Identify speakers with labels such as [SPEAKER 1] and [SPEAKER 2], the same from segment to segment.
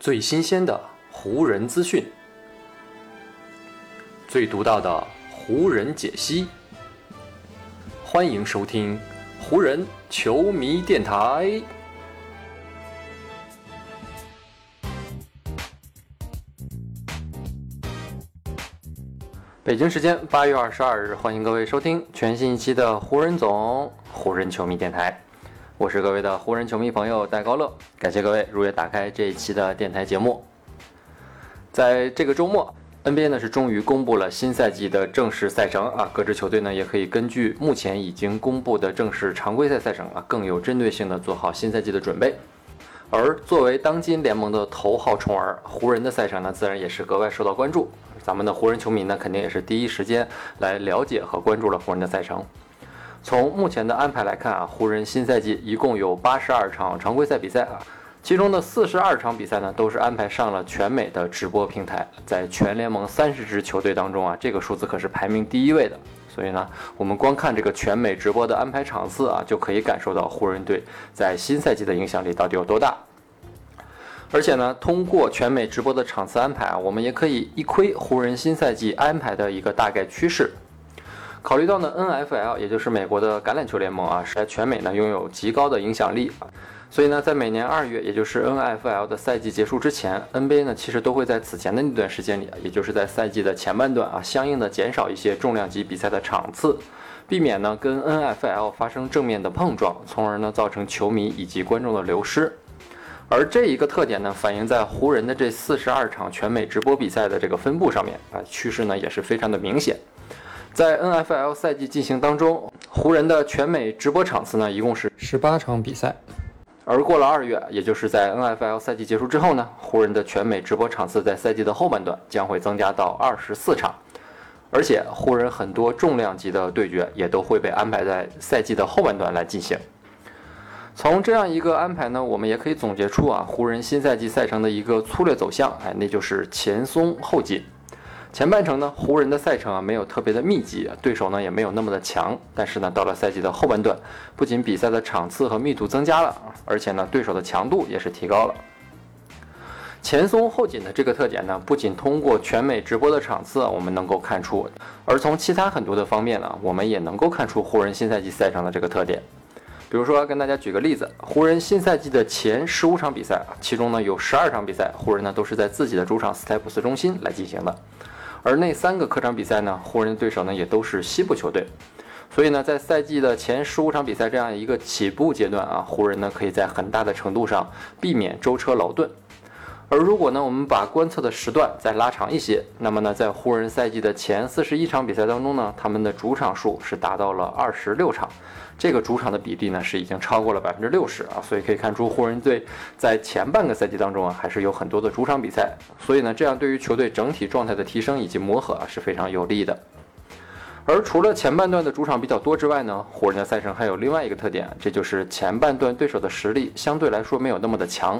[SPEAKER 1] 最新鲜的湖人资讯，最独到的湖人解析，欢迎收听湖人球迷电台。北京时间八月二十二日，欢迎各位收听全新一期的湖人总湖人球迷电台。我是各位的湖人球迷朋友戴高乐，感谢各位如约打开这一期的电台节目。在这个周末，NBA 呢是终于公布了新赛季的正式赛程啊，各支球队呢也可以根据目前已经公布的正式常规赛赛程啊，更有针对性的做好新赛季的准备。而作为当今联盟的头号宠儿，湖人的赛程呢自然也是格外受到关注。咱们的湖人球迷呢肯定也是第一时间来了解和关注了湖人的赛程。从目前的安排来看啊，湖人新赛季一共有八十二场常规赛比赛啊，其中的四十二场比赛呢都是安排上了全美的直播平台，在全联盟三十支球队当中啊，这个数字可是排名第一位的。所以呢，我们光看这个全美直播的安排场次啊，就可以感受到湖人队在新赛季的影响力到底有多大。而且呢，通过全美直播的场次安排啊，我们也可以一窥湖人新赛季安排的一个大概趋势。考虑到呢，NFL 也就是美国的橄榄球联盟啊，是在全美呢拥有极高的影响力啊，所以呢，在每年二月，也就是 NFL 的赛季结束之前，NBA 呢其实都会在此前的那段时间里啊，也就是在赛季的前半段啊，相应的减少一些重量级比赛的场次，避免呢跟 NFL 发生正面的碰撞，从而呢造成球迷以及观众的流失。而这一个特点呢，反映在湖人的这四十二场全美直播比赛的这个分布上面啊，趋势呢也是非常的明显。在 NFL 赛季进行当中，湖人的全美直播场次呢，一共是十八场比赛。而过了二月，也就是在 NFL 赛季结束之后呢，湖人的全美直播场次在赛季的后半段将会增加到二十四场。而且，湖人很多重量级的对决也都会被安排在赛季的后半段来进行。从这样一个安排呢，我们也可以总结出啊，湖人新赛季赛程的一个粗略走向，哎，那就是前松后紧。前半程呢，湖人的赛程啊没有特别的密集，对手呢也没有那么的强。但是呢，到了赛季的后半段，不仅比赛的场次和密度增加了，而且呢，对手的强度也是提高了。前松后紧的这个特点呢，不仅通过全美直播的场次我们能够看出，而从其他很多的方面呢，我们也能够看出湖人新赛季赛程的这个特点。比如说，跟大家举个例子，湖人新赛季的前十五场比赛，其中呢有十二场比赛，湖人呢都是在自己的主场斯台普斯中心来进行的。而那三个客场比赛呢，湖人对手呢也都是西部球队，所以呢，在赛季的前十五场比赛这样一个起步阶段啊，湖人呢可以在很大的程度上避免舟车劳顿。而如果呢，我们把观测的时段再拉长一些，那么呢，在湖人赛季的前四十一场比赛当中呢，他们的主场数是达到了二十六场，这个主场的比例呢是已经超过了百分之六十啊，所以可以看出湖人队在前半个赛季当中啊，还是有很多的主场比赛，所以呢，这样对于球队整体状态的提升以及磨合啊是非常有利的。而除了前半段的主场比较多之外呢，湖人的赛程还有另外一个特点，这就是前半段对手的实力相对来说没有那么的强。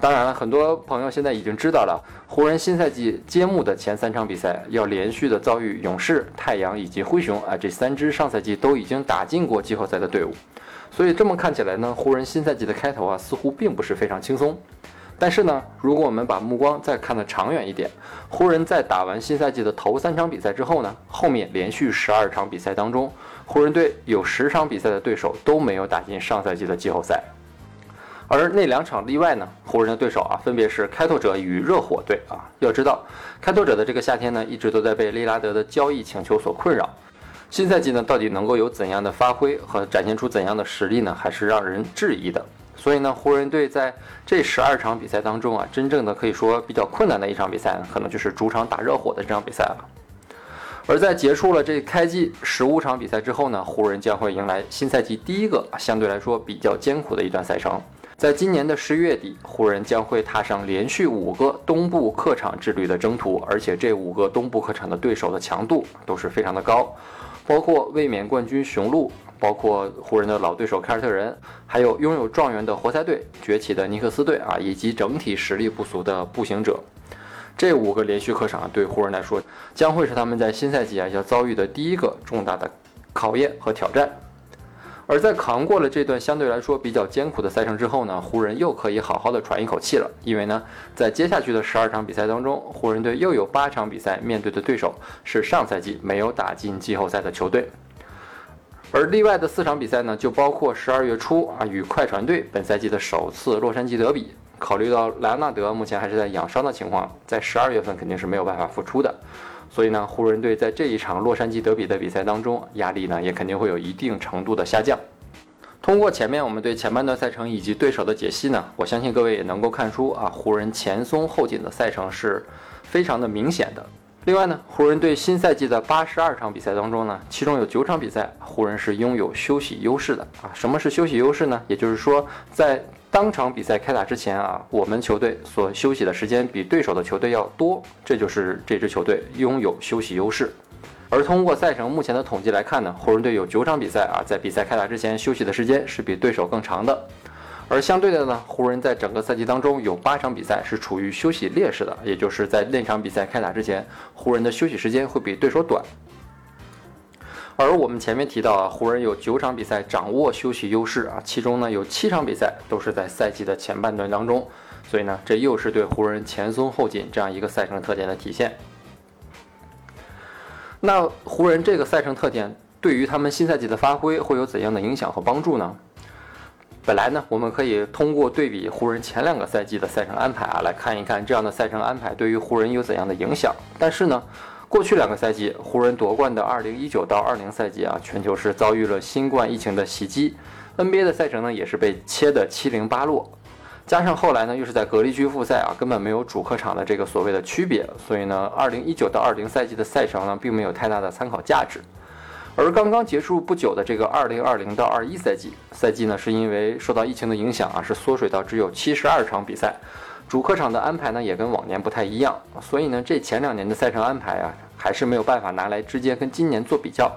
[SPEAKER 1] 当然了，很多朋友现在已经知道了，湖人新赛季揭幕的前三场比赛要连续的遭遇勇士、太阳以及灰熊啊，这三支上赛季都已经打进过季后赛的队伍。所以这么看起来呢，湖人新赛季的开头啊，似乎并不是非常轻松。但是呢，如果我们把目光再看得长远一点，湖人在打完新赛季的头三场比赛之后呢，后面连续十二场比赛当中，湖人队有十场比赛的对手都没有打进上赛季的季后赛。而那两场例外呢，湖人的对手啊，分别是开拓者与热火队啊。要知道，开拓者的这个夏天呢，一直都在被利拉德的交易请求所困扰。新赛季呢，到底能够有怎样的发挥和展现出怎样的实力呢，还是让人质疑的。所以呢，湖人队在这十二场比赛当中啊，真正的可以说比较困难的一场比赛，可能就是主场打热火的这场比赛了。而在结束了这开季十五场比赛之后呢，湖人将会迎来新赛季第一个相对来说比较艰苦的一段赛程。在今年的十一月底，湖人将会踏上连续五个东部客场之旅的征途，而且这五个东部客场的对手的强度都是非常的高，包括卫冕冠军雄鹿，包括湖人的老对手凯尔特人，还有拥有状元的活塞队、崛起的尼克斯队啊，以及整体实力不俗的步行者。这五个连续客场对湖人来说，将会是他们在新赛季啊要遭遇的第一个重大的考验和挑战。而在扛过了这段相对来说比较艰苦的赛程之后呢，湖人又可以好好的喘一口气了，因为呢，在接下去的十二场比赛当中，湖人队又有八场比赛面对的对手是上赛季没有打进季后赛的球队，而例外的四场比赛呢，就包括十二月初啊与快船队本赛季的首次洛杉矶德比。考虑到莱昂纳德目前还是在养伤的情况，在十二月份肯定是没有办法复出的。所以呢，湖人队在这一场洛杉矶德比的比赛当中，压力呢也肯定会有一定程度的下降。通过前面我们对前半段赛程以及对手的解析呢，我相信各位也能够看出啊，湖人前松后紧的赛程是非常的明显的。另外呢，湖人队新赛季的八十二场比赛当中呢，其中有九场比赛湖人是拥有休息优势的啊。什么是休息优势呢？也就是说在当场比赛开打之前啊，我们球队所休息的时间比对手的球队要多，这就是这支球队拥有休息优势。而通过赛程目前的统计来看呢，湖人队有九场比赛啊，在比赛开打之前休息的时间是比对手更长的。而相对的呢，湖人在整个赛季当中有八场比赛是处于休息劣势的，也就是在那场比赛开打之前，湖人的休息时间会比对手短。而我们前面提到啊，湖人有九场比赛掌握休息优势啊，其中呢有七场比赛都是在赛季的前半段当中，所以呢，这又是对湖人前松后紧这样一个赛程特点的体现。那湖人这个赛程特点对于他们新赛季的发挥会有怎样的影响和帮助呢？本来呢，我们可以通过对比湖人前两个赛季的赛程安排啊，来看一看这样的赛程安排对于湖人有怎样的影响。但是呢，过去两个赛季，湖人夺冠的2019到20赛季啊，全球是遭遇了新冠疫情的袭击，NBA 的赛程呢也是被切得七零八落，加上后来呢又是在隔离区复赛啊，根本没有主客场的这个所谓的区别，所以呢，2019到20赛季的赛程呢并没有太大的参考价值。而刚刚结束不久的这个2020到21赛季，赛季呢是因为受到疫情的影响啊，是缩水到只有72场比赛。主客场的安排呢，也跟往年不太一样，所以呢，这前两年的赛程安排啊，还是没有办法拿来直接跟今年做比较。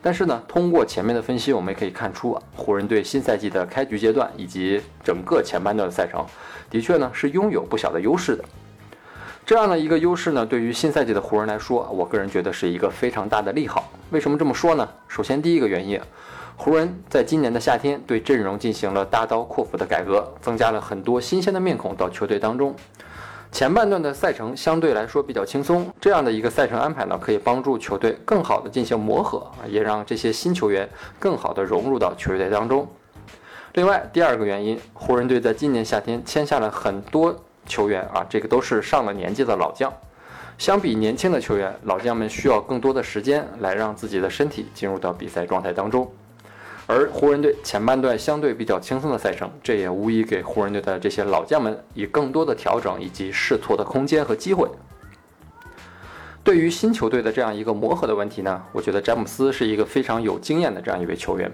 [SPEAKER 1] 但是呢，通过前面的分析，我们也可以看出啊，湖人队新赛季的开局阶段以及整个前半段的赛程，的确呢是拥有不小的优势的。这样的一个优势呢，对于新赛季的湖人来说，我个人觉得是一个非常大的利好。为什么这么说呢？首先，第一个原因。湖人在今年的夏天对阵容进行了大刀阔斧的改革，增加了很多新鲜的面孔到球队当中。前半段的赛程相对来说比较轻松，这样的一个赛程安排呢，可以帮助球队更好的进行磨合，也让这些新球员更好的融入到球队当中。另外，第二个原因，湖人队在今年夏天签下了很多球员啊，这个都是上了年纪的老将。相比年轻的球员，老将们需要更多的时间来让自己的身体进入到比赛状态当中。而湖人队前半段相对比较轻松的赛程，这也无疑给湖人队的这些老将们以更多的调整以及试错的空间和机会。对于新球队的这样一个磨合的问题呢，我觉得詹姆斯是一个非常有经验的这样一位球员。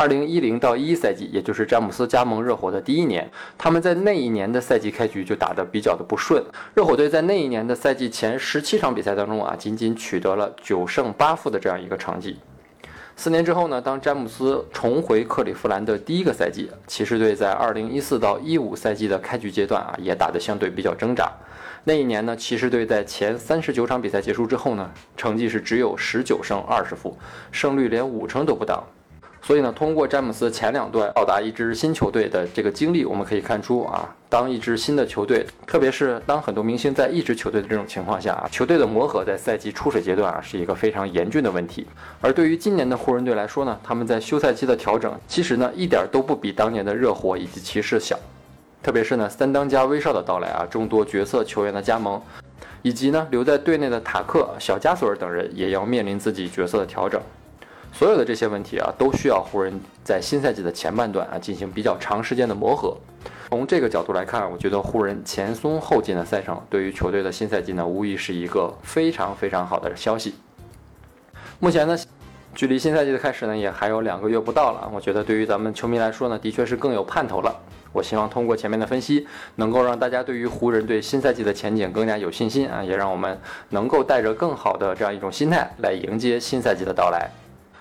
[SPEAKER 1] 二零一零到一赛季，也就是詹姆斯加盟热火的第一年，他们在那一年的赛季开局就打得比较的不顺。热火队在那一年的赛季前十七场比赛当中啊，仅仅取得了九胜八负的这样一个成绩。四年之后呢，当詹姆斯重回克利夫兰的第一个赛季，骑士队在二零一四到一五赛季的开局阶段啊，也打得相对比较挣扎。那一年呢，骑士队在前三十九场比赛结束之后呢，成绩是只有十九胜二十负，胜率连五成都不到。所以呢，通过詹姆斯前两段到达一支新球队的这个经历，我们可以看出啊，当一支新的球队，特别是当很多明星在一支球队的这种情况下啊，球队的磨合在赛季初始阶段啊是一个非常严峻的问题。而对于今年的湖人队来说呢，他们在休赛期的调整，其实呢一点都不比当年的热火以及骑士小。特别是呢三当家威少的到来啊，众多角色球员的加盟，以及呢留在队内的塔克、小加索尔等人也要面临自己角色的调整。所有的这些问题啊，都需要湖人在新赛季的前半段啊进行比较长时间的磨合。从这个角度来看，我觉得湖人前松后紧的赛程，对于球队的新赛季呢，无疑是一个非常非常好的消息。目前呢，距离新赛季的开始呢，也还有两个月不到了。我觉得对于咱们球迷来说呢，的确是更有盼头了。我希望通过前面的分析，能够让大家对于湖人队新赛季的前景更加有信心啊，也让我们能够带着更好的这样一种心态来迎接新赛季的到来。